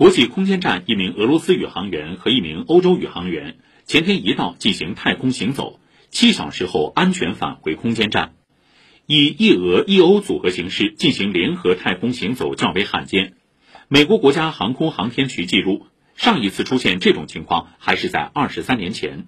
国际空间站一名俄罗斯宇航员和一名欧洲宇航员前天一道进行太空行走，七小时后安全返回空间站。以一俄一欧组合形式进行联合太空行走较为罕见。美国国家航空航天局记录，上一次出现这种情况还是在二十三年前。